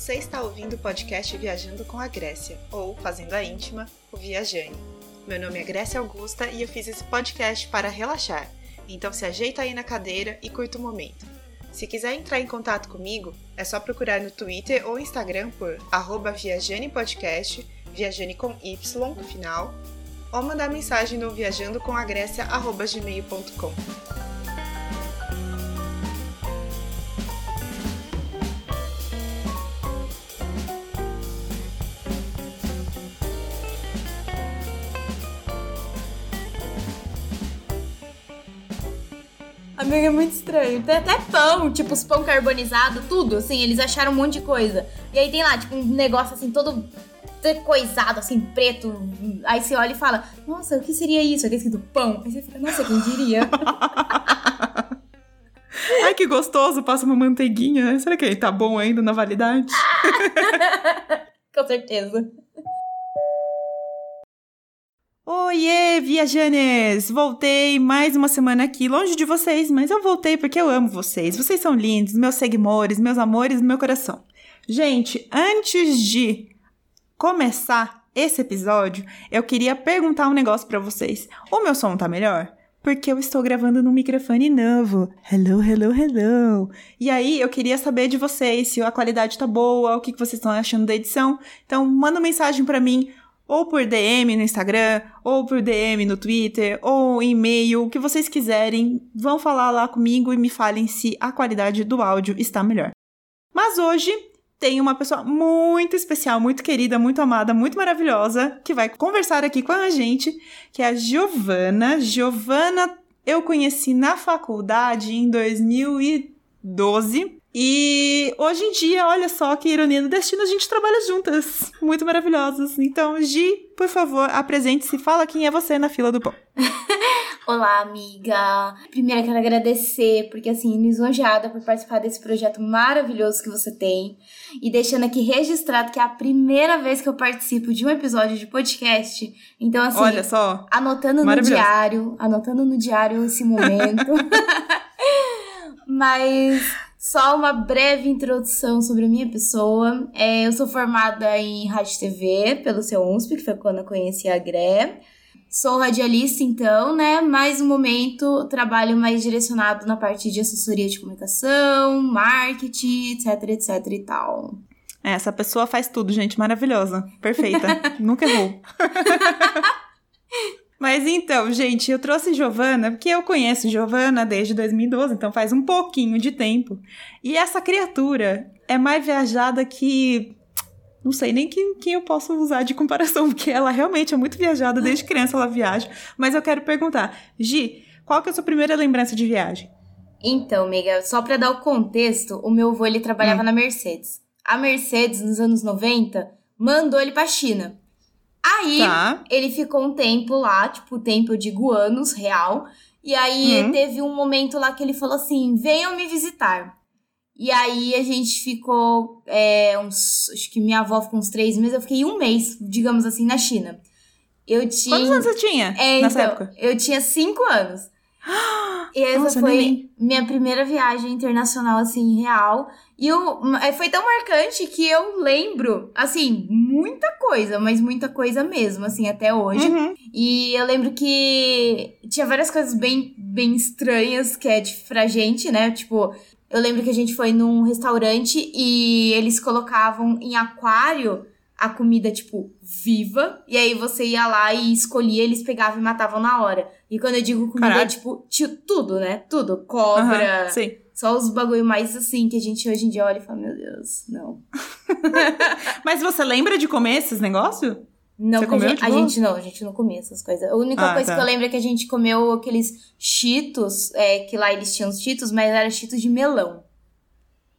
Você está ouvindo o podcast Viajando com a Grécia, ou Fazendo a Íntima, o Viajane. Meu nome é Grécia Augusta e eu fiz esse podcast para relaxar, então se ajeita aí na cadeira e curta o momento. Se quiser entrar em contato comigo, é só procurar no Twitter ou Instagram por arroba viajanepodcast, viajane com Y no final, ou mandar mensagem no viajandocomagrécia.gmail.com. é muito estranho. Tem até pão, tipo, os pão carbonizado, tudo, assim, eles acharam um monte de coisa. E aí tem lá, tipo, um negócio assim, todo coisado, assim, preto. Aí você olha e fala, nossa, o que seria isso? Aqui escrito pão. Aí você fica, nossa, quem diria? Ai, que gostoso, passa uma manteiguinha. Será que ele tá bom ainda na validade? Com certeza. Oiê, viajanes! Voltei mais uma semana aqui, longe de vocês, mas eu voltei porque eu amo vocês. Vocês são lindos, meus seguidores, meus amores meu coração. Gente, antes de começar esse episódio, eu queria perguntar um negócio para vocês. O meu som tá melhor? Porque eu estou gravando num microfone novo. Hello, hello, hello. E aí, eu queria saber de vocês se a qualidade tá boa, o que vocês estão achando da edição. Então, manda uma mensagem para mim ou por DM no Instagram, ou por DM no Twitter, ou e-mail, o que vocês quiserem, vão falar lá comigo e me falem se a qualidade do áudio está melhor. Mas hoje tem uma pessoa muito especial, muito querida, muito amada, muito maravilhosa, que vai conversar aqui com a gente, que é a Giovana. Giovana eu conheci na faculdade em 2012. E hoje em dia, olha só que ironia do destino, a gente trabalha juntas. Muito maravilhosas. Então, Gi, por favor, apresente-se. Fala quem é você na fila do pão. Olá, amiga. Primeiro, quero agradecer, porque assim, lisonjeada por participar desse projeto maravilhoso que você tem. E deixando aqui registrado que é a primeira vez que eu participo de um episódio de podcast. Então, assim, olha só. Anotando no diário, anotando no diário esse momento. Mas só uma breve introdução sobre a minha pessoa. É, eu sou formada em rádio TV pelo seu UNSP, que foi quando eu conheci a Gré. Sou radialista, então, né? Mas no momento trabalho mais direcionado na parte de assessoria de comunicação, marketing, etc, etc e tal. É, essa pessoa faz tudo, gente, maravilhosa. Perfeita. Nunca errou. Mas então, gente, eu trouxe Giovana porque eu conheço Giovana desde 2012, então faz um pouquinho de tempo. E essa criatura é mais viajada que. Não sei nem quem, quem eu posso usar de comparação, porque ela realmente é muito viajada, desde criança ela viaja. Mas eu quero perguntar, Gi, qual que é a sua primeira lembrança de viagem? Então, amiga, só para dar o contexto, o meu avô ele trabalhava hum. na Mercedes. A Mercedes, nos anos 90, mandou ele pra China. Aí, tá. ele ficou um tempo lá, tipo, tempo, eu digo anos, real. E aí, uhum. teve um momento lá que ele falou assim: venham me visitar. E aí, a gente ficou é, uns. Acho que minha avó ficou uns três meses, eu fiquei um mês, digamos assim, na China. Eu tinha. Quantos anos você tinha? É, nessa então, época? Eu tinha cinco anos. E essa Nossa, foi nem... minha primeira viagem internacional, assim, real. E eu, é, foi tão marcante que eu lembro, assim, muita coisa, mas muita coisa mesmo, assim, até hoje. Uhum. E eu lembro que tinha várias coisas bem, bem estranhas que é de, pra gente, né? Tipo, eu lembro que a gente foi num restaurante e eles colocavam em aquário a comida, tipo, viva. E aí você ia lá e escolhia, eles pegavam e matavam na hora. E quando eu digo comida, Caraca. é tipo, tudo, né? Tudo. Cobra. Uhum, sim. Só os bagulho mais assim que a gente hoje em dia olha e fala, meu Deus, não. Mas você lembra de comer esses negócios? Não, a gente, a gente, não, a gente não comia essas coisas. A única ah, coisa tá. que eu lembro é que a gente comeu aqueles cheetos, é, que lá eles tinham os cheetos, mas era cheetos de melão.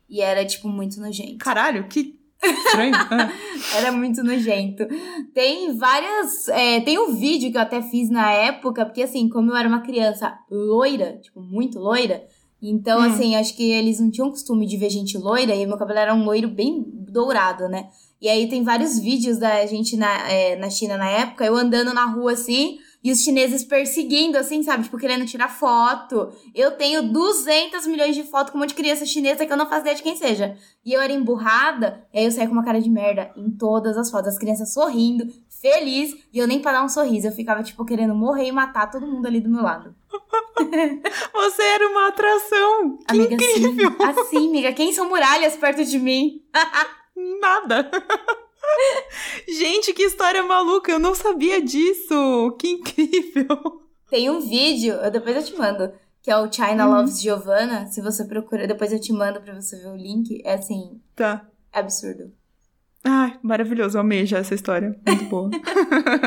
E era, tipo, muito nojento. Caralho, que Estranho. Ah. Era muito nojento. Tem várias. É, tem um vídeo que eu até fiz na época, porque assim, como eu era uma criança loira, tipo, muito loira, então, hum. assim, acho que eles não tinham costume de ver gente loira, e meu cabelo era um loiro bem dourado, né? E aí tem vários vídeos da gente na, é, na China na época, eu andando na rua assim, e os chineses perseguindo, assim, sabe? Tipo, querendo tirar foto. Eu tenho 200 milhões de fotos com um monte de criança chinesa que eu não faço ideia de quem seja. E eu era emburrada, e aí eu saí com uma cara de merda em todas as fotos. As crianças sorrindo, feliz, e eu nem pra dar um sorriso. Eu ficava, tipo, querendo morrer e matar todo mundo ali do meu lado. Você era uma atração! Que amiga, incrível! Assim, assim, amiga, quem são muralhas perto de mim? Nada! Gente, que história maluca! Eu não sabia disso! Que incrível! Tem um vídeo, eu depois eu te mando, que é o China uhum. Loves Giovanna. Se você procura, depois eu te mando pra você ver o link. É assim. Tá. É absurdo. Ai, maravilhoso. Amei já essa história. Muito boa.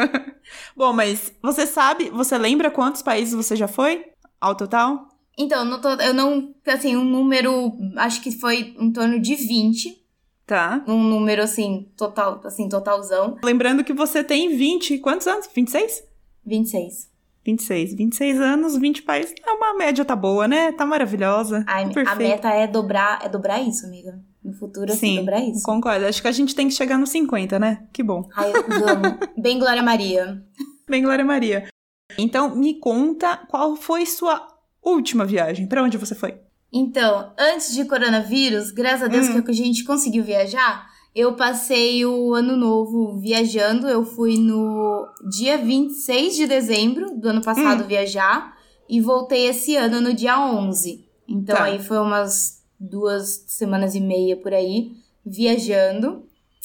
Bom, mas você sabe, você lembra quantos países você já foi? Ao total? Então, no to eu não. Assim, um número. Acho que foi em torno de 20. Tá. Um número, assim, total, assim, totalzão. Lembrando que você tem 20. Quantos anos? 26? 26. 26. 26 anos, 20 países. É uma média, tá boa, né? Tá maravilhosa. Ai, a meta é dobrar, é dobrar isso, amiga. No futuro, assim, Sim, dobrar isso. Concordo. Acho que a gente tem que chegar nos 50, né? Que bom. Ai, eu amo. Bem Glória Maria. Bem Glória Maria. Então, me conta qual foi sua última viagem. Para onde você foi? Então, antes de coronavírus, graças a Deus hum. que a gente conseguiu viajar, eu passei o ano novo viajando. Eu fui no dia 26 de dezembro do ano passado hum. viajar e voltei esse ano no dia 11. Então tá. aí foi umas duas semanas e meia por aí viajando.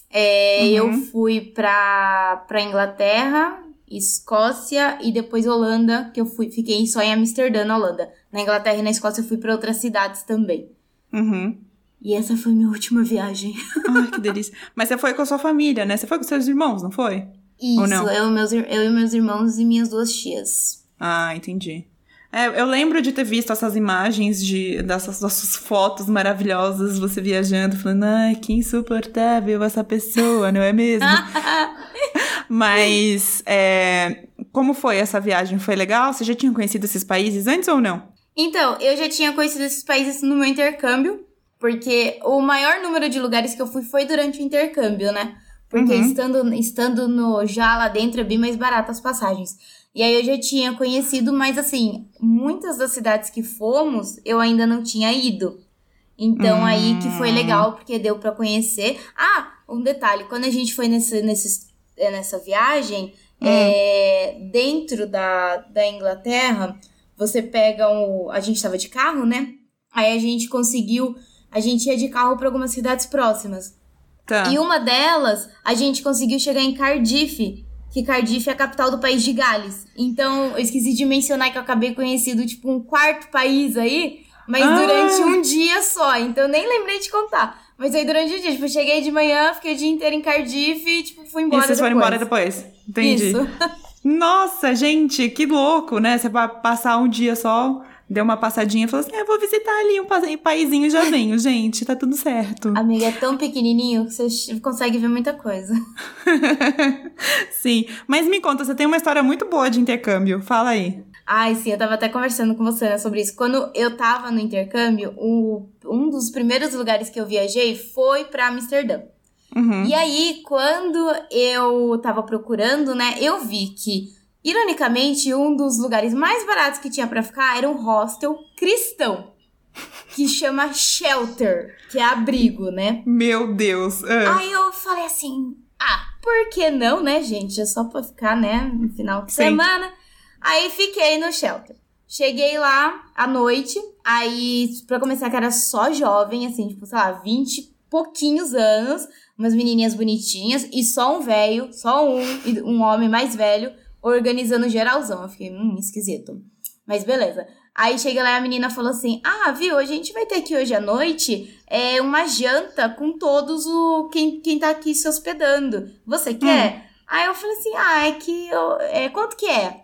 É, uhum. Eu fui pra, pra Inglaterra, Escócia e depois Holanda, que eu fui, fiquei só em Amsterdã, na Holanda. Na Inglaterra e na Escócia eu fui para outras cidades também. Uhum. E essa foi minha última viagem. Ai, que delícia. Mas você foi com a sua família, né? Você foi com seus irmãos, não foi? Isso, Eu, meus, eu e meus irmãos e minhas duas tias. Ah, entendi. É, eu lembro de ter visto essas imagens de dessas, dessas fotos maravilhosas, você viajando, falando, ai, que insuportável essa pessoa, não é mesmo? Mas é, como foi essa viagem? Foi legal? Você já tinha conhecido esses países antes ou não? Então, eu já tinha conhecido esses países no meu intercâmbio, porque o maior número de lugares que eu fui foi durante o intercâmbio, né? Porque uhum. estando, estando no, já lá dentro é bem mais barato as passagens. E aí eu já tinha conhecido, mas assim, muitas das cidades que fomos eu ainda não tinha ido. Então hum. aí que foi legal, porque deu para conhecer. Ah, um detalhe, quando a gente foi nesse, nesse, é, nessa viagem, hum. é, dentro da, da Inglaterra, você pega um. A gente tava de carro, né? Aí a gente conseguiu. A gente ia de carro para algumas cidades próximas. Tá. E uma delas, a gente conseguiu chegar em Cardiff, que Cardiff é a capital do país de Gales. Então, eu esqueci de mencionar que eu acabei conhecido, tipo, um quarto país aí, mas ah. durante um dia só. Então, eu nem lembrei de contar. Mas aí, durante o dia, tipo, cheguei de manhã, fiquei o dia inteiro em Cardiff e, tipo, fui embora e vocês depois. foram embora depois. Entendi. Isso. Nossa, gente, que louco, né? Você vai passar um dia só deu uma passadinha e falou assim: ah, vou visitar ali um paizinho e já venho, gente, tá tudo certo. Amiga, é tão pequenininho que você consegue ver muita coisa. sim, mas me conta, você tem uma história muito boa de intercâmbio, fala aí. Ai, sim, eu tava até conversando com você né, sobre isso. Quando eu tava no intercâmbio, o, um dos primeiros lugares que eu viajei foi para Amsterdã. Uhum. E aí, quando eu tava procurando, né, eu vi que Ironicamente, um dos lugares mais baratos que tinha para ficar era um hostel cristão. Que chama Shelter, que é abrigo, né? Meu Deus. É. Aí eu falei assim: ah, por que não, né, gente? É só pra ficar, né, no final de Sim. semana. Aí fiquei no Shelter. Cheguei lá à noite, aí, pra começar, que era só jovem, assim, tipo, sei lá, 20 pouquinhos anos, umas menininhas bonitinhas, e só um velho, só um, um homem mais velho, organizando geralzão. Eu fiquei, hum, esquisito. Mas beleza. Aí chega lá e a menina falou assim: Ah, viu, a gente vai ter aqui hoje à noite é, uma janta com todos o quem, quem tá aqui se hospedando. Você quer? Hum. Aí eu falei assim: Ah, é que eu, é, quanto que é?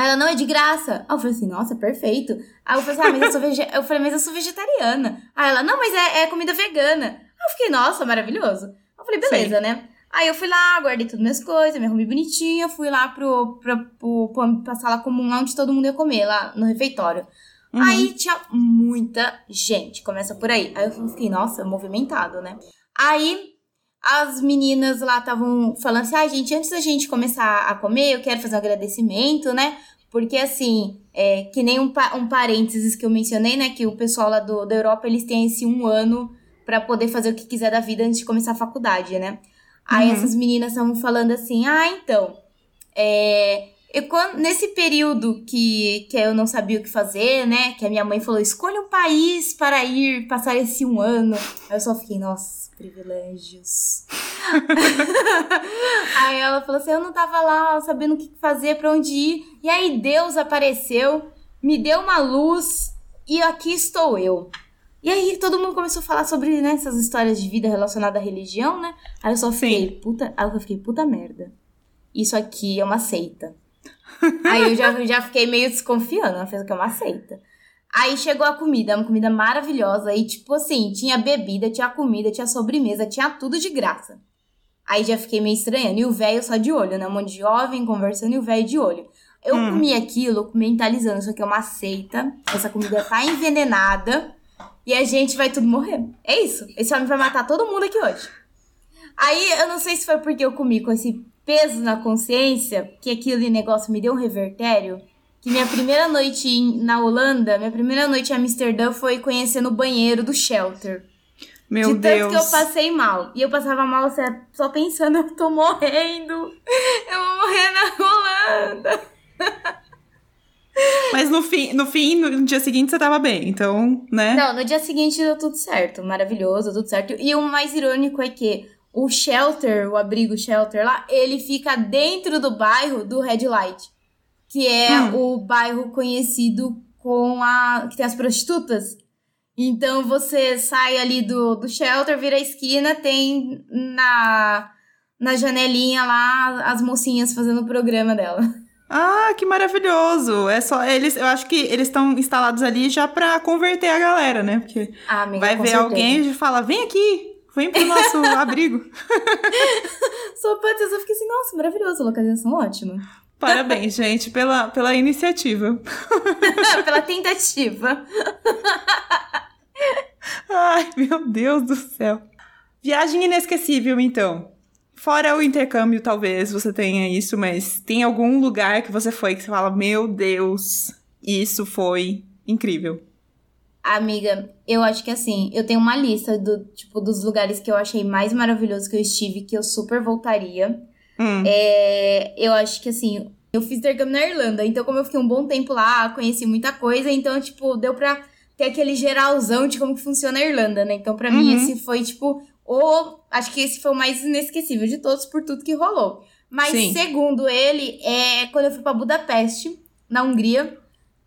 Aí ela, não, é de graça. Aí eu falei assim, nossa, perfeito. Aí eu falei assim, ah, mas eu sou, vege... eu falei, mas eu sou vegetariana. Aí ela, não, mas é, é comida vegana. Aí eu fiquei, nossa, maravilhoso. Eu falei, beleza, Sim. né? Aí eu fui lá, guardei todas minhas coisas, me arrumei bonitinha, fui lá pro, pro, pro, pro, pra sala comum lá onde todo mundo ia comer, lá no refeitório. Uhum. Aí tinha muita gente, começa por aí. Aí eu fiquei, nossa, movimentado, né? Aí as meninas lá estavam falando assim: ah, gente, antes da gente começar a comer, eu quero fazer um agradecimento, né? Porque, assim, é, que nem um, um parênteses que eu mencionei, né? Que o pessoal lá do, da Europa, eles têm esse um ano para poder fazer o que quiser da vida antes de começar a faculdade, né? Aí uhum. essas meninas estavam falando assim: ah, então, é, eu, quando, nesse período que, que eu não sabia o que fazer, né? Que a minha mãe falou: escolha um país para ir passar esse um ano. Aí eu só fiquei, nossa, privilégios. aí ela falou assim: eu não tava lá sabendo o que fazer, para onde ir. E aí Deus apareceu, me deu uma luz e aqui estou eu. E aí todo mundo começou a falar sobre né, essas histórias de vida relacionadas à religião, né? Aí eu só fiquei, Sim. puta. Aí eu fiquei, puta merda. Isso aqui é uma seita. Aí eu já, já fiquei meio desconfiando, ela fez que é uma seita. Aí chegou a comida, uma comida maravilhosa. E, tipo assim, tinha bebida, tinha comida, tinha sobremesa, tinha tudo de graça. Aí já fiquei meio estranhando. E o velho só de olho, né? Um monte de jovem conversando e o velho de olho. Eu hum. comi aquilo mentalizando, isso aqui é uma seita. Essa comida tá envenenada. E a gente vai tudo morrer. É isso. Esse homem vai matar todo mundo aqui hoje. Aí eu não sei se foi porque eu comi com esse peso na consciência, que aquele negócio me deu um revertério, que minha primeira noite em, na Holanda, minha primeira noite em Amsterdã foi conhecendo o banheiro do shelter. Meu de Deus. tanto que eu passei mal. E eu passava mal só pensando, eu tô morrendo. Eu vou morrer na Holanda. Mas no fim, no fim, no dia seguinte você tava bem, então, né? Não, no dia seguinte deu tudo certo, maravilhoso, tudo certo. E o mais irônico é que o shelter, o abrigo shelter lá, ele fica dentro do bairro do Red Light, que é hum. o bairro conhecido com a que tem as prostitutas. Então você sai ali do, do shelter, vira a esquina, tem na na janelinha lá as mocinhas fazendo o programa dela. Ah, que maravilhoso! É só eles, eu acho que eles estão instalados ali já para converter a galera, né? Porque ah, amiga, vai ver certeza. alguém e fala: "Vem aqui, Vem pro nosso abrigo. Só pode eu fiquei assim, nossa, maravilhoso, localização ótima. Parabéns, gente, pela, pela iniciativa. pela tentativa. Ai, meu Deus do céu. Viagem inesquecível, então. Fora o intercâmbio, talvez você tenha isso, mas tem algum lugar que você foi que você fala, meu Deus, isso foi incrível. Amiga, eu acho que assim, eu tenho uma lista do tipo dos lugares que eu achei mais maravilhoso que eu estive, que eu super voltaria. Hum. É, eu acho que assim, eu fiz intercâmbio na Irlanda, então como eu fiquei um bom tempo lá, conheci muita coisa, então, tipo, deu pra ter aquele geralzão de como que funciona a Irlanda, né? Então, pra uhum. mim, esse foi, tipo, o. Acho que esse foi o mais inesquecível de todos por tudo que rolou. Mas, Sim. segundo ele, é quando eu fui pra Budapeste, na Hungria.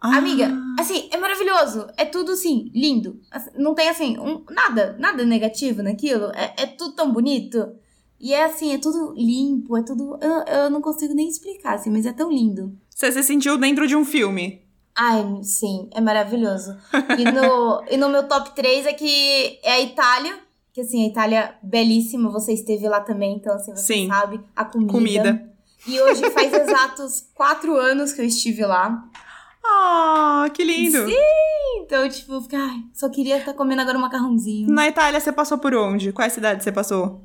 Ah. Amiga, assim, é maravilhoso. É tudo, assim, lindo. Não tem, assim, um, nada, nada negativo naquilo. É, é tudo tão bonito. E é assim, é tudo limpo, é tudo. Eu, eu não consigo nem explicar, assim, mas é tão lindo. Você se sentiu dentro de um filme? Ai, sim, é maravilhoso. E no, e no meu top 3 é que é a Itália. Que assim, a Itália belíssima, você esteve lá também, então assim, você sim. sabe. A comida. Comida. E hoje faz exatos quatro anos que eu estive lá. Ah, oh, que lindo! Sim! Então, tipo, ai, só queria estar tá comendo agora um macarrãozinho. Na Itália, você passou por onde? Qual cidade você passou?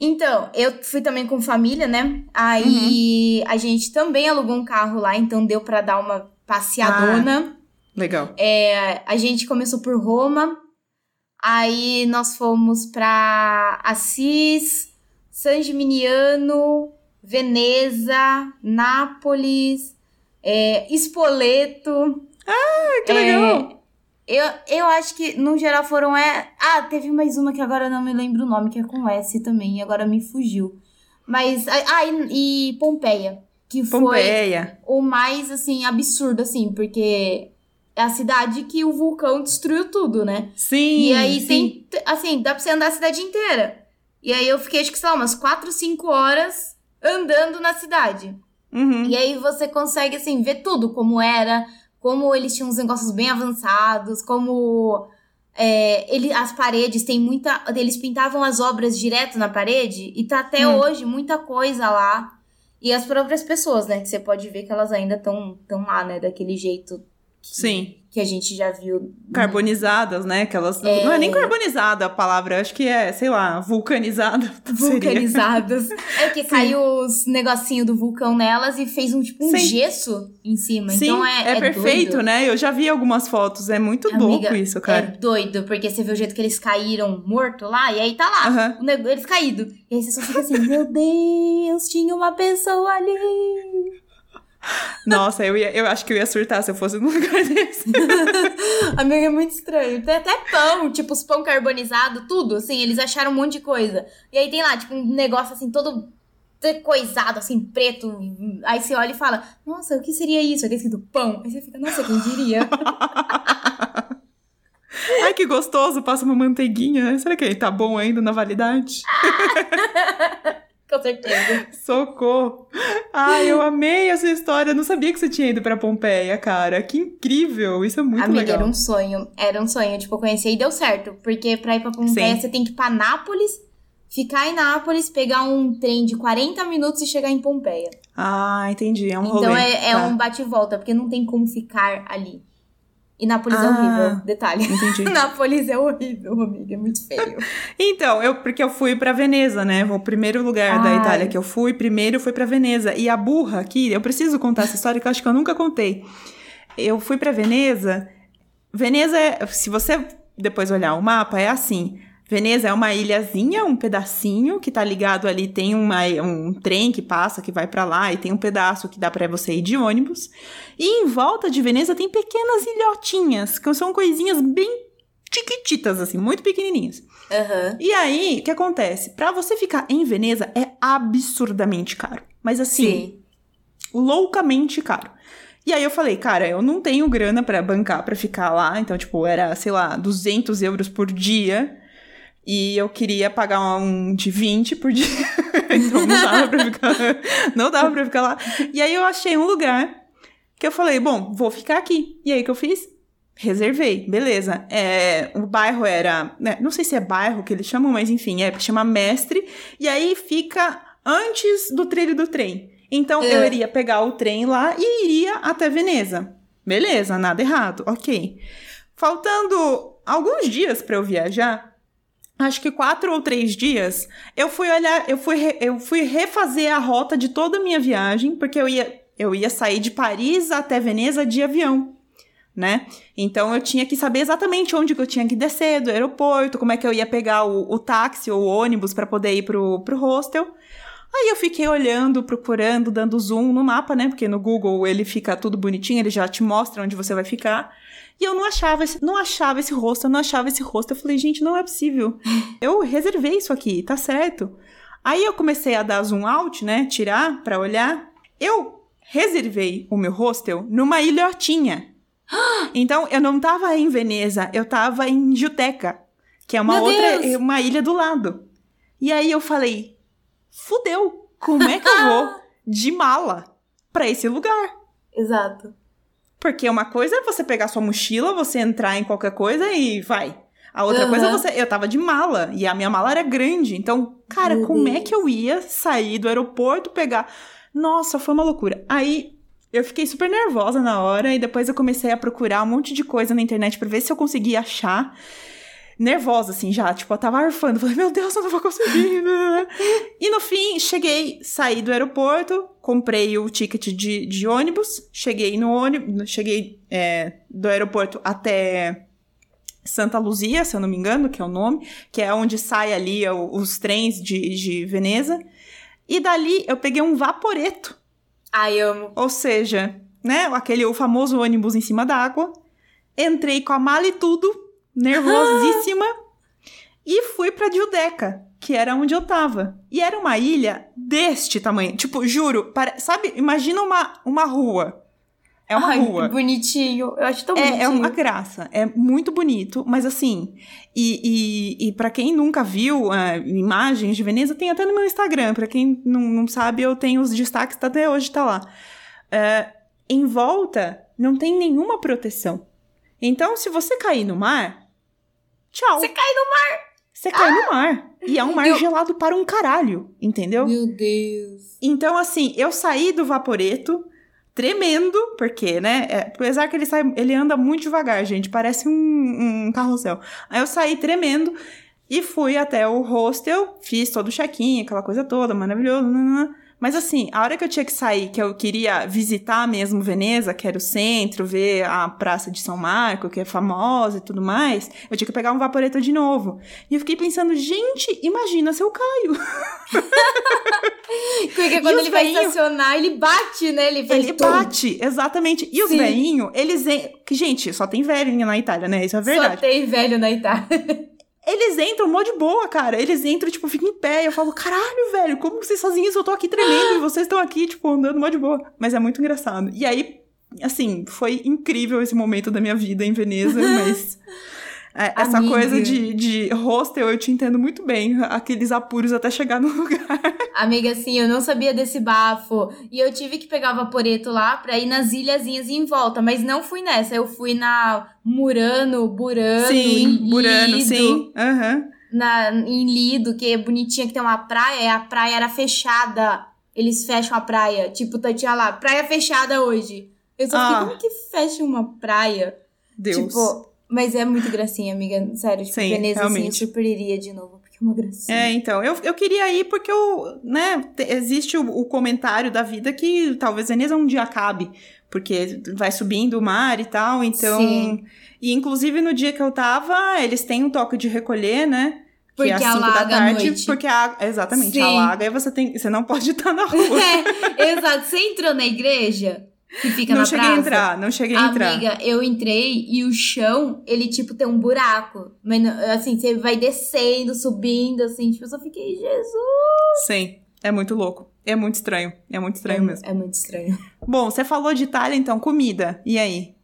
Então, eu fui também com família, né? Aí uhum. a gente também alugou um carro lá, então deu para dar uma passeadona. Ah, legal. É, a gente começou por Roma, aí nós fomos pra Assis, San Gimignano, Veneza, Nápoles, é, Espoleto. Ah, que legal! É, eu, eu acho que, no geral, foram. É... Ah, teve mais uma que agora eu não me lembro o nome, que é com S também, e agora me fugiu. Mas. Ah, e, e Pompeia. Que Pompeia. foi o mais, assim, absurdo, assim, porque é a cidade que o vulcão destruiu tudo, né? Sim. E aí sim. tem. Assim, dá pra você andar a cidade inteira. E aí eu fiquei, acho que, sei lá, umas 4, 5 horas andando na cidade. Uhum. E aí você consegue, assim, ver tudo como era, como eles tinham uns negócios bem avançados, como é, ele, as paredes tem muita. Eles pintavam as obras direto na parede e tá até hum. hoje muita coisa lá. E as próprias pessoas, né? Que você pode ver que elas ainda estão tão lá, né? Daquele jeito Sim. Que a gente já viu. Carbonizadas, né? Aquelas. É. Não é nem carbonizada a palavra, acho que é, sei lá, vulcanizada. seria. Vulcanizadas. é que caiu os negocinho do vulcão nelas e fez um tipo um Sim. gesso em cima. Sim, então é, é perfeito, doido. né? Eu já vi algumas fotos, é muito Amiga, louco isso, cara. É doido, porque você vê o jeito que eles caíram morto lá, e aí tá lá, o nego- eles caídos. E aí você só fica assim, meu Deus, tinha uma pessoa ali. Nossa, eu, ia, eu acho que eu ia surtar se eu fosse num lugar desse. Amiga, é muito estranho. Tem até pão, tipo, os pão carbonizado, tudo, assim, eles acharam um monte de coisa. E aí tem lá, tipo, um negócio assim, todo coisado, assim, preto. Aí você olha e fala, nossa, o que seria isso? Aí tem escrito pão. Aí você fica, nossa, quem diria? Ai, que gostoso, passa uma manteiguinha. Será que ele tá bom ainda na validade? Com certeza. Socorro! Ai, eu amei essa história. Eu não sabia que você tinha ido pra Pompeia, cara. Que incrível! Isso é muito Amiga, legal. era um sonho. Era um sonho, tipo, eu conheci e deu certo. Porque pra ir pra Pompeia, Sim. você tem que ir pra Nápoles, ficar em Nápoles, pegar um trem de 40 minutos e chegar em Pompeia. Ah, entendi. É um rolê. Então é, é Tá. um bate e volta, porque não tem como ficar ali. E Nápoles é Ah. horrível, detalhe. Entendi. Nápoles é horrível, amiga, é muito feio. Então, eu porque eu fui pra Veneza, né? O primeiro lugar da Ai. Itália que eu fui, primeiro foi pra Veneza. E a burra aqui, eu preciso contar essa história que eu acho que eu nunca contei. Eu fui pra Veneza. Veneza, é, se você depois olhar o mapa, é assim. Veneza é uma ilhazinha, um pedacinho que tá ligado ali, tem uma, um trem que passa, que vai pra lá, e tem um pedaço que dá pra você ir de ônibus. E em volta de Veneza tem pequenas ilhotinhas, que são coisinhas bem chiquititas, assim, muito pequenininhas. Aham. E aí, o que acontece? Pra você ficar em Veneza é absurdamente caro. Mas assim, loucamente caro. E aí eu falei, cara, eu não tenho grana pra bancar pra ficar lá. Então, tipo, era, sei lá, 200 euros por dia. E eu queria pagar um de 20 por dia. então não dava pra ficar, não dava pra ficar lá. E aí eu achei um lugar que eu falei, bom, vou ficar aqui. E aí o que eu fiz? Reservei, beleza. É, o bairro era, né, não sei se é bairro que eles chamam, mas enfim, é chama Mestre. E aí fica antes do trilho do trem. Então É. eu iria pegar o trem lá e iria até Veneza. Beleza, nada errado, ok. Faltando alguns dias para eu viajar, acho que quatro ou três dias, eu fui olhar, eu fui, re- eu fui refazer a rota de toda a minha viagem, porque eu ia, eu ia sair de Paris até Veneza de avião, né? Então eu tinha que saber exatamente onde que eu tinha que descer do aeroporto, como é que eu ia pegar o, o táxi ou o ônibus para poder ir pro, pro hostel. Aí eu fiquei olhando, procurando, dando zoom no mapa, né? Porque no Google ele fica tudo bonitinho, ele já te mostra onde você vai ficar. E eu não achava esse, não achava esse rosto, eu não achava esse rosto. Eu falei, gente, não é possível. Eu reservei isso aqui, tá certo. Aí eu comecei a dar zoom out, né? Tirar pra olhar. Eu reservei o meu hostel numa ilhotinha. Então eu não tava em Veneza, eu tava em Juteca, que é uma Meu outra, Deus! uma ilha do lado. E aí eu falei, fudeu, como é que eu vou de mala pra esse lugar? Exato. Porque uma coisa é você pegar sua mochila, você entrar em qualquer coisa e vai. A outra Aham. coisa é você. Eu tava de mala e a minha mala era grande. Então, cara, como é que eu ia sair do aeroporto, pegar. Nossa, foi uma loucura. Aí eu fiquei super nervosa na hora e depois eu comecei a procurar um monte de coisa na internet pra ver se eu conseguia achar. Nervosa, assim, já. Tipo, eu tava arfando. Falei, meu Deus, eu não vou conseguir. e no fim, cheguei, saí do aeroporto, comprei o ticket de, de ônibus, cheguei no ônibus, cheguei é, do aeroporto até Santa Luzia, se eu não me engano, que é o nome, que é onde sai ali o- os trens de, de Veneza. E dali eu peguei um vaporeto. Ai, amo. Ou seja, né, aquele o famoso ônibus em cima d'água. Entrei com a mala e tudo, nervosíssima, e fui pra Judeca, que era onde eu tava. E era uma ilha deste tamanho. Tipo, juro, pare- sabe, imagina uma, uma rua. É uma Ai, rua. bonitinho. Eu acho tão É, bonitinho. é uma graça, é muito bonito, mas assim, e, e, e para quem nunca viu ah, imagens de Veneza, tem até no meu Instagram, pra quem não, não sabe, eu tenho os destaques, tá até hoje tá lá. É, em volta, não tem nenhuma proteção. Então, se você cair no mar, tchau. Você cai no mar. Você cai no mar. E é um mar Eu- gelado para um caralho, entendeu? Meu Deus. Então, assim, eu saí do vaporeto, tremendo, porque, né? É, apesar que ele sai, ele anda muito devagar, gente, parece um, um carrossel. Aí eu saí tremendo e fui até o hostel, fiz todo o check-in, aquela coisa toda, maravilhoso. Nanana. Mas assim, a hora que eu tinha que sair, que eu queria visitar mesmo Veneza, que era o centro, ver a Praça de São Marco, que é famosa e tudo mais, eu tinha que pegar um vaporeto de novo. E eu fiquei pensando, gente, imagina se eu caio. Porque quando ele vai estacionar, ele bate, né? Ele, ele bate, exatamente. E os velhinhos, eles. Que, gente, só tem velho na Itália, né? Isso é verdade. Só tem velho na Itália. Eles entram mó de boa, cara. Eles entram, tipo, ficam em pé. Eu falo, caralho, velho, como vocês sozinhos? Eu tô aqui tremendo e vocês estão aqui, tipo, andando mó de boa. Mas é muito engraçado. E aí, assim, foi incrível esse momento da minha vida em Veneza, mas. É, essa coisa de, de hostel, eu te entendo muito bem. Aqueles apuros até chegar no lugar. Amiga, assim, eu não sabia desse bafo. E eu tive que pegar o vaporeto lá pra ir nas ilhazinhas em volta. Mas não fui nessa. Eu fui na Murano, Burano. Sim, Burano, Lido, sim. Uhum. Na, em Lido, que é bonitinha, que tem uma praia. E a praia era fechada. Eles fecham a praia. Tipo, tá, tinha lá, praia fechada hoje. Eu só fiquei, ah. como que fecha uma praia? Deus. Tipo, mas é muito gracinha, amiga. Sério, tipo, Sim, Veneza, realmente. assim, eu super iria de novo, porque é uma gracinha. É, então, eu, eu queria ir porque eu, né, existe o, o comentário da vida que talvez Veneza um dia acabe, porque vai subindo o mar e tal, então... Sim. E, inclusive, no dia que eu tava, eles têm um toque de recolher, né? Porque que é às 5 da tarde, porque a, exatamente, Sim. alaga e você tem, você não pode estar na rua. é, exato. Você entrou na igreja? Que fica não na cheguei praça. a entrar, não cheguei a entrar. Amiga, eu entrei e o chão, ele tipo tem um buraco. Mas assim, você vai descendo, subindo, assim, tipo, eu só fiquei, Jesus! Sim, é muito louco. É muito estranho. É muito estranho é, mesmo. É muito estranho. Bom, você falou de Itália, então, comida. E aí?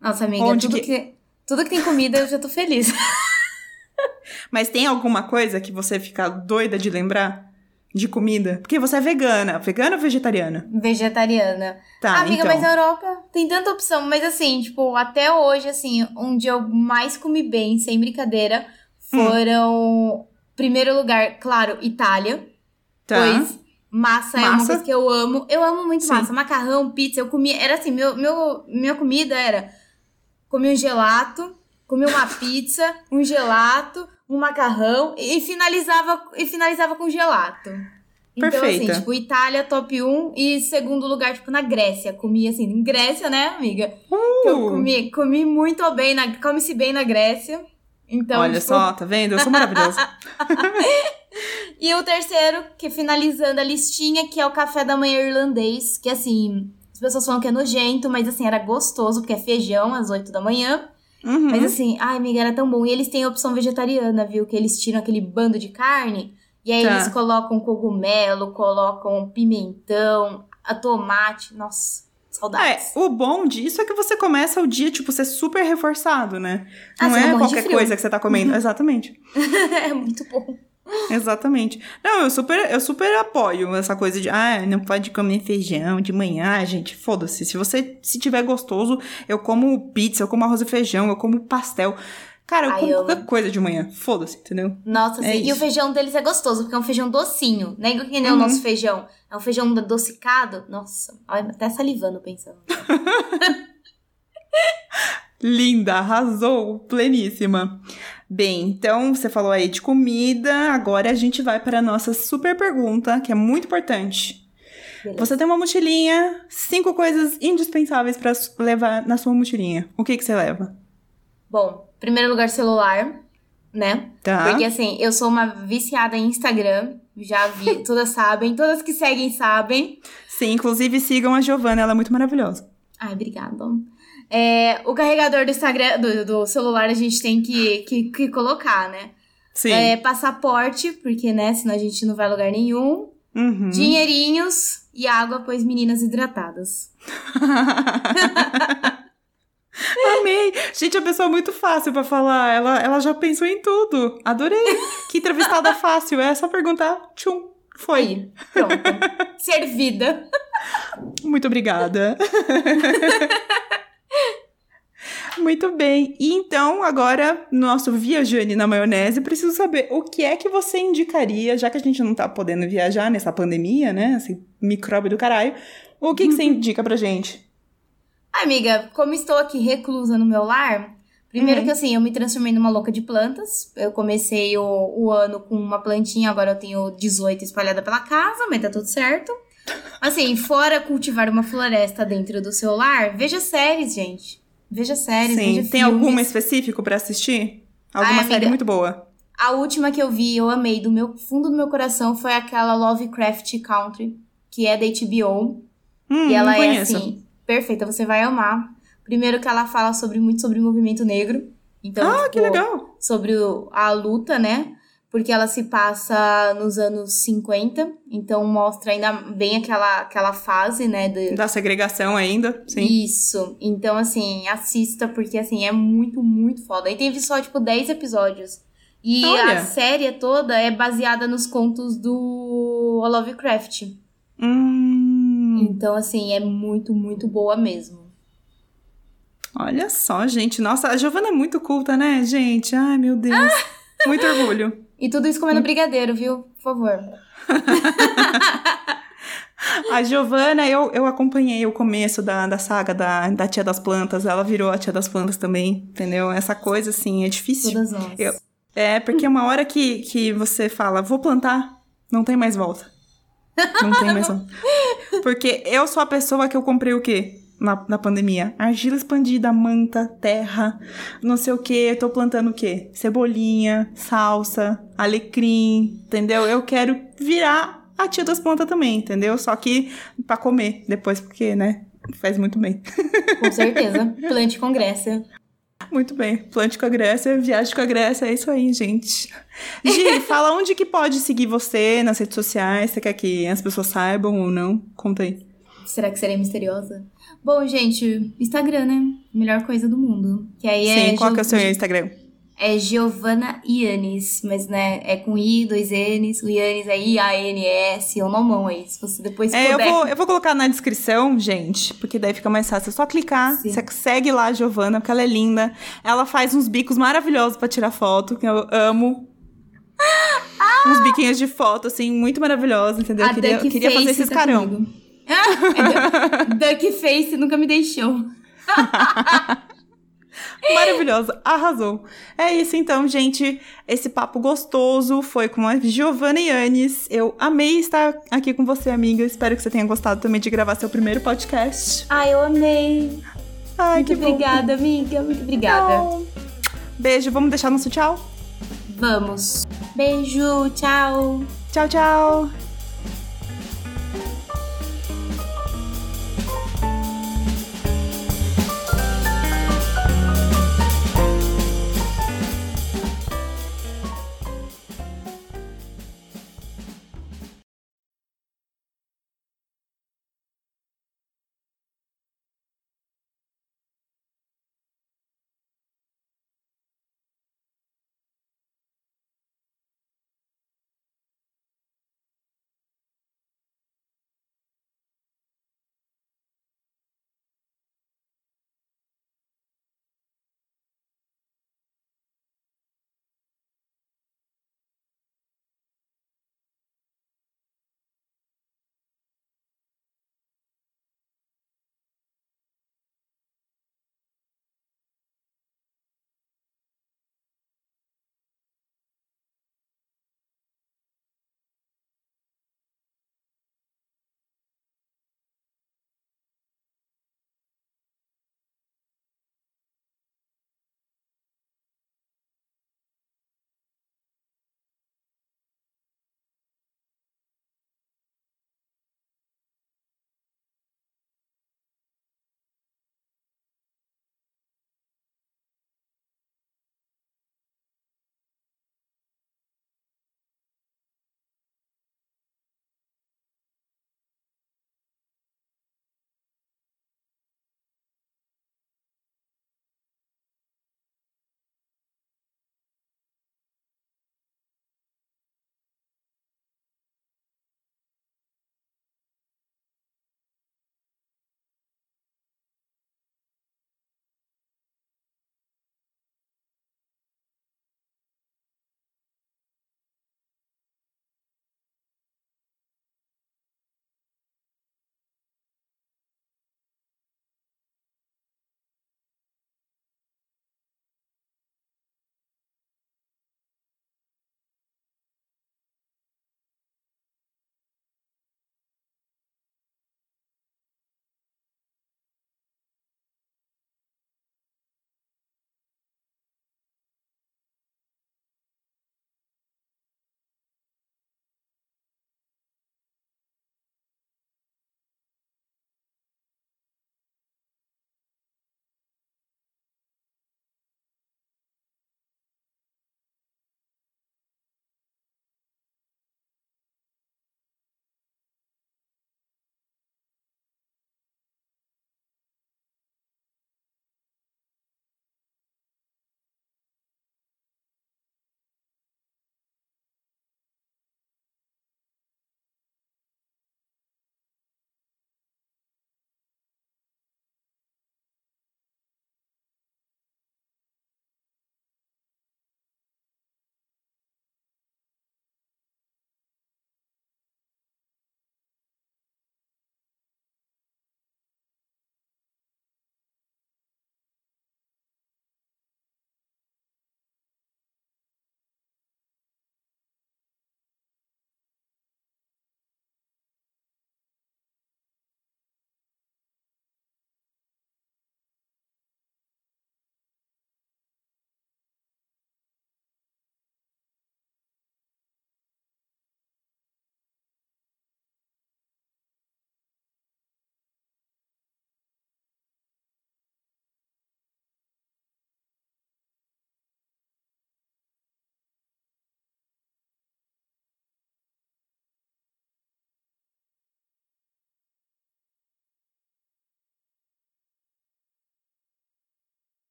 Nossa, amiga, Onde tudo que... que... tudo que tem comida eu já tô feliz. Mas tem alguma coisa que você fica doida de lembrar? De comida? Porque você é vegana. Vegana ou vegetariana? Vegetariana. Tá, Amiga, então. mas na Europa tem tanta opção. Mas assim, tipo, até hoje, assim, onde eu mais comi bem, sem brincadeira, foram... Hum. Primeiro lugar, claro, Itália. Tá. Pois massa, massa, é uma coisa que eu amo. Eu amo muito Sim. massa. Macarrão, pizza, eu comia... Era assim, meu, meu, minha comida era... Comi um gelato, comi uma pizza, um gelato um macarrão e finalizava, e finalizava com gelato. Então, assim, Perfeita. assim, tipo, Itália top 1 e segundo lugar, tipo, na Grécia. Comi, assim, em Grécia, né, amiga? Uh! Eu comi, comi muito bem, na, come-se bem na Grécia. Então, Olha tipo... só, tá vendo? Eu sou maravilhosa. e o terceiro, que finalizando a listinha, que é o café da manhã irlandês, que assim, as pessoas falam que é nojento, mas assim, era gostoso, porque é feijão às 8 da manhã. Uhum. Mas assim, ai, amiga, era tão bom. E eles têm a opção vegetariana, viu? Que eles tiram aquele bando de carne e aí tá. eles colocam cogumelo, colocam pimentão, a tomate. Nossa, saudades. É, o bom disso é que você começa o dia, tipo, ser super reforçado, né? Ah, Não é qualquer coisa que você tá comendo. Exatamente. é muito bom. Exatamente. Não, eu super, eu super apoio essa coisa de, ah, não pode comer feijão de manhã, gente, foda-se. Se você, se tiver gostoso, eu como pizza, eu como arroz e feijão, eu como pastel. Cara, eu Ai, como eu... qualquer coisa de manhã. Foda-se, entendeu? Nossa, é sim. E o feijão deles é gostoso, porque é um feijão docinho. Não é que nem uhum. o nosso feijão. É um feijão adocicado. Nossa, até salivando pensando. Linda, arrasou, pleníssima. Bem, então você falou aí de comida, agora a gente vai para a nossa super pergunta, que é muito importante. Beleza. Você tem uma mochilinha, cinco coisas indispensáveis para levar na sua mochilinha. O que que você leva? Bom, primeiro lugar celular, né? Tá. Porque assim, eu sou uma viciada em Instagram, já vi, todas sabem, todas que seguem sabem. Sim, inclusive sigam a Giovana, ela é muito maravilhosa. Ai, obrigada. É, o carregador do Instagram, do, do, celular, a gente tem que, que, que colocar, né? Sim. É, passaporte, porque, né, senão a gente não vai a lugar nenhum. Uhum. Dinheirinhos e água, pois meninas hidratadas. Amei! Gente, a pessoa é muito fácil para falar. Ela, ela já pensou em tudo. Adorei. Que entrevistada fácil. É só perguntar. Tchum. Foi. Aí, pronto. Servida. Muito obrigada. Muito bem. E então, agora, nosso viajante na maionese, preciso saber o que é que você indicaria, já que a gente não tá podendo viajar nessa pandemia, né? Esse micróbio do caralho. O que, que você indica pra gente? Amiga, como estou aqui reclusa no meu lar, primeiro Uhum. que assim, eu me transformei numa louca de plantas. Eu comecei o, o ano com uma plantinha, agora eu tenho 18 espalhada pela casa, mas tá tudo certo. Assim, fora cultivar uma floresta dentro do seu lar, veja séries, gente. Veja séries, Sim. veja Tem filmes. alguma específico pra assistir? Alguma Ai, série amiga. muito boa. A última que eu vi, eu amei, do meu fundo do meu coração, foi aquela Lovecraft Country, que é da HBO. Hum, e ela é assim, perfeita, você vai amar. Primeiro que ela fala sobre muito sobre o movimento negro. Então, ah, tipo, que legal. sobre o- a luta, né? Porque ela se passa nos anos 50, então mostra ainda bem aquela, aquela fase, né? de- Da segregação ainda, sim. Isso. Então, assim, assista, porque, assim, é muito, muito foda. E teve só, tipo, 10 episódios. E Olha. a série toda é baseada nos contos do Lovecraft. Hum, Então, assim, é muito, muito boa mesmo. olha só, gente. Nossa, a Giovana é muito culta, né, gente? Ai, meu Deus. Muito orgulho. E tudo isso Hum. comendo brigadeiro, viu? Por favor. A Giovana, eu, eu acompanhei o começo da, da saga da, da Tia das Plantas. Ela virou a Tia das Plantas também, entendeu? Essa coisa, assim, é difícil. Todas nós. Eu- É, porque uma hora que, que você fala, vou plantar, não tem mais volta. Não tem mais volta. Porque eu sou a pessoa que eu comprei o quê? Na, na pandemia. Argila expandida, manta, terra, não sei o quê. Eu tô plantando o quê? Cebolinha, salsa, alecrim, entendeu? Eu quero virar a tia das plantas também, entendeu? Só que pra comer depois, porque, né? Faz muito bem. Com certeza. Plante com Grécia. Muito bem. Plante com a Grécia, viaje com a Grécia, é isso aí, gente. Gi, fala onde que pode seguir você nas redes sociais. Você quer que as pessoas saibam ou não? Conta aí. Será que serei misteriosa? Bom, gente, Instagram, né? Melhor coisa do mundo. Que aí é. Sim, qual que é o seu Gio- Instagram? É Giovanna Ianes, mas né, é com I, dois N's, o Ianes é I-A-N-S, é um nomão aí, se você depois É, eu vou, eu vou colocar na descrição, gente, porque daí fica mais fácil. É só clicar, Sim. você segue lá a Giovana, porque ela é linda. Ela faz uns bicos maravilhosos pra tirar foto, que eu amo. Uns biquinhos de foto, assim, muito maravilhosos, entendeu? Eu queria, queria fazer esses tá carão. comigo. Ah, Du- Duck Face nunca me deixou. Maravilhosa, arrasou. É isso então, gente. Esse papo gostoso foi com a Giovanna Yannis. Eu amei estar aqui com você, amiga. Espero que você tenha gostado também de gravar seu primeiro podcast. Ai, eu amei. Ai, Muito que bom. obrigada, amiga. Muito obrigada. Beijo, vamos deixar nosso tchau? Vamos. Beijo, tchau. Tchau, tchau.